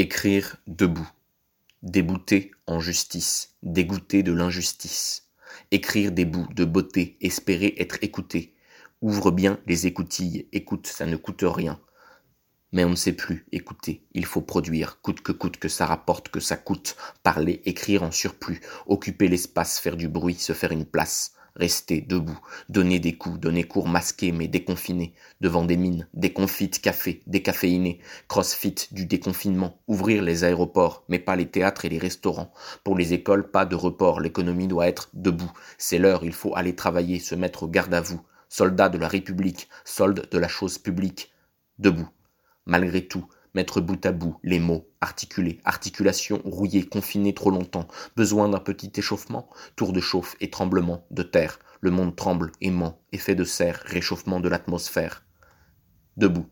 Écrire debout. Débouté en justice, dégoûté de l'injustice. Écrire des bouts de beauté, espérer être écouté. Ouvre bien les écoutilles, écoute, ça ne coûte rien. Mais on ne sait plus écouter, il faut produire, coûte que coûte, que ça rapporte, que ça coûte, parler, écrire en surplus, occuper l'espace, faire du bruit, se faire une place. Rester debout, donner des coups, donner cours masqués mais déconfinés, devant des mines, des confites café, décaféinés, crossfit du déconfinement, ouvrir les aéroports, mais pas les théâtres et les restaurants. Pour les écoles, pas de report, l'économie doit être debout. C'est l'heure, il faut aller travailler, se mettre au garde à vous. Soldats de la République, solde de la chose publique. Debout. Malgré tout, mettre bout à bout les mots, articulés, articulation rouillée, confinée trop longtemps, besoin d'un petit échauffement, tour de chauffe et tremblement de terre, le monde tremble, aimant, effet de serre, réchauffement de l'atmosphère. Debout.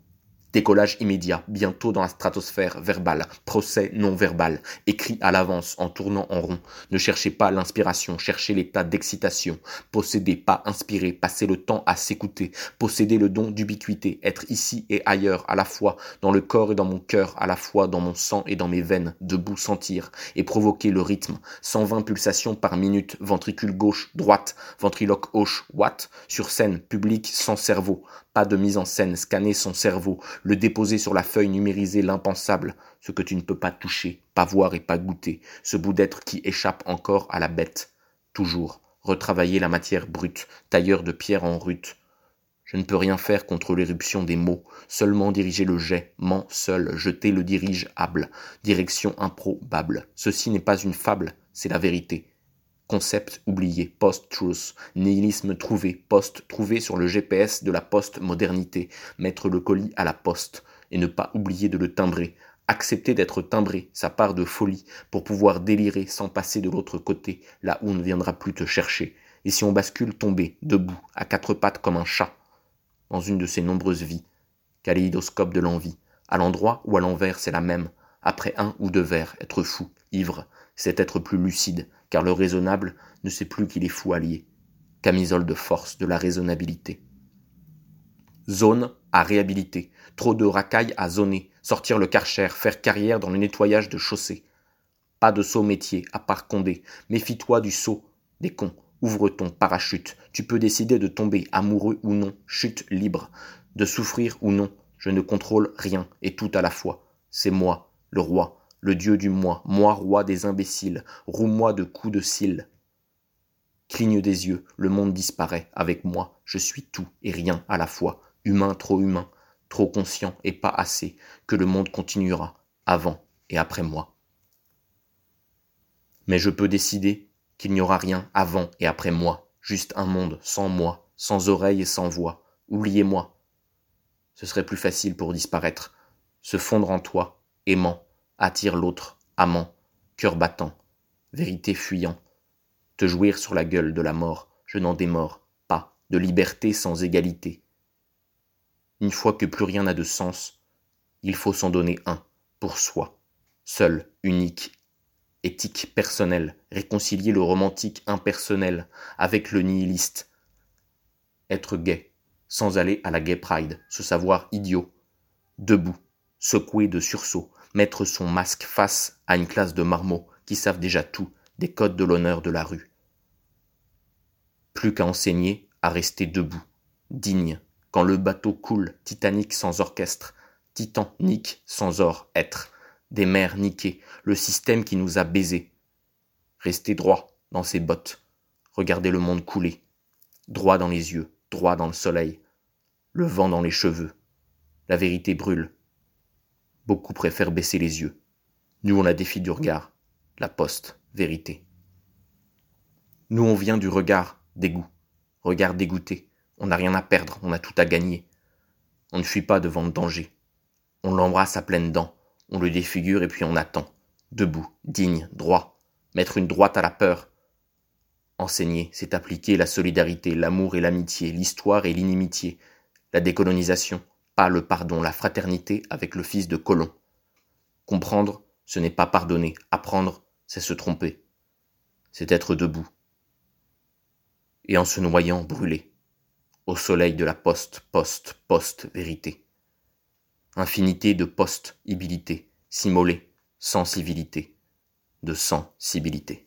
Décollage immédiat, bientôt dans la stratosphère verbale, procès non verbal, écrit à l'avance en tournant en rond. Ne cherchez pas l'inspiration, cherchez l'état d'excitation. Posséder, pas inspirer, passer le temps à s'écouter, posséder le don d'ubiquité, être ici et ailleurs, à la fois dans le corps et dans mon cœur, à la fois dans mon sang et dans mes veines, debout sentir et provoquer le rythme. 120 pulsations par minute, ventricule gauche, droite, ventriloque gauche, what, sur scène, public sans cerveau, de mise en scène, scanner son cerveau, le déposer sur la feuille numérisée l'impensable, ce que tu ne peux pas toucher, pas voir et pas goûter, ce bout d'être qui échappe encore à la bête. Toujours, retravailler la matière brute, tailleur de pierre en rute. Je ne peux rien faire contre l'éruption des mots, seulement diriger le jet, ment seul, jeter le dirigeable, direction improbable. Ceci n'est pas une fable, c'est la vérité. Concept oublié, post-truth, nihilisme trouvé, post trouvé sur le GPS de la post-modernité, mettre le colis à la poste, et ne pas oublier de le timbrer, accepter d'être timbré, sa part de folie, pour pouvoir délirer sans passer de l'autre côté, là où on ne viendra plus te chercher, et si on bascule tomber, debout, à quatre pattes comme un chat, dans une de ces nombreuses vies, kaléidoscope de l'envie, à l'endroit ou à l'envers c'est la même, après un ou deux verres, être fou, ivre, c'est être plus lucide, car le raisonnable ne sait plus qu'il est fou allié. Camisole de force, de la raisonnabilité. Zone à réhabiliter. Trop de racailles à zoner. Sortir le karcher, faire carrière dans le nettoyage de chaussées. Pas de saut métier, à part Condé. Méfie-toi du saut des cons. Ouvre ton parachute. Tu peux décider de tomber, amoureux ou non, chute libre. De souffrir ou non. Je ne contrôle rien, et tout à la fois. C'est moi, le roi, le dieu du moi, moi roi des imbéciles, roue-moi de coups de cils. Cligne des yeux, le monde disparaît, avec moi, je suis tout et rien à la fois, humain trop humain, trop conscient et pas assez, que le monde continuera, avant et après moi. Mais je peux décider qu'il n'y aura rien avant et après moi, juste un monde sans moi, sans oreille et sans voix. Oubliez-moi. Ce serait plus facile pour disparaître, se fondre en toi, aimant, attire l'autre, amant, cœur battant, vérité fuyant, te jouir sur la gueule de la mort, je n'en démords pas, de liberté sans égalité. Une fois que plus rien n'a de sens, il faut s'en donner un, pour soi, seul, unique, éthique personnelle, réconcilier le romantique impersonnel avec le nihiliste, être gay, sans aller à la gay pride, se savoir idiot, debout, secoué de sursaut, mettre son masque face à une classe de marmots qui savent déjà tout des codes de l'honneur de la rue. Plus qu'à enseigner, à rester debout, digne, quand le bateau coule, titanique sans orchestre, titanique sans or être, des mers niquées, le système qui nous a baisés. Rester droit dans ses bottes, regarder le monde couler, droit dans les yeux, droit dans le soleil, le vent dans les cheveux. La vérité brûle, Beaucoup préfèrent baisser les yeux. Nous, on la défie du regard. La poste, vérité. Nous, on vient du regard, dégoût. Regard dégoûté. On n'a rien à perdre, on a tout à gagner. On ne fuit pas devant le danger. On l'embrasse à pleines dents. On le défigure et puis on attend. Debout, digne, droit. Mettre une droite à la peur. Enseigner, c'est appliquer la solidarité, l'amour et l'amitié, l'histoire et l'inimitié, la décolonisation, pas le pardon, la fraternité avec le fils de Colomb. Comprendre, ce n'est pas pardonner, apprendre, c'est se tromper. C'est être debout. Et en se noyant, brûler. Au soleil de la poste, poste, poste, vérité. Infinité de post-ibilité, s'immolé, sensibilité, de sensibilité.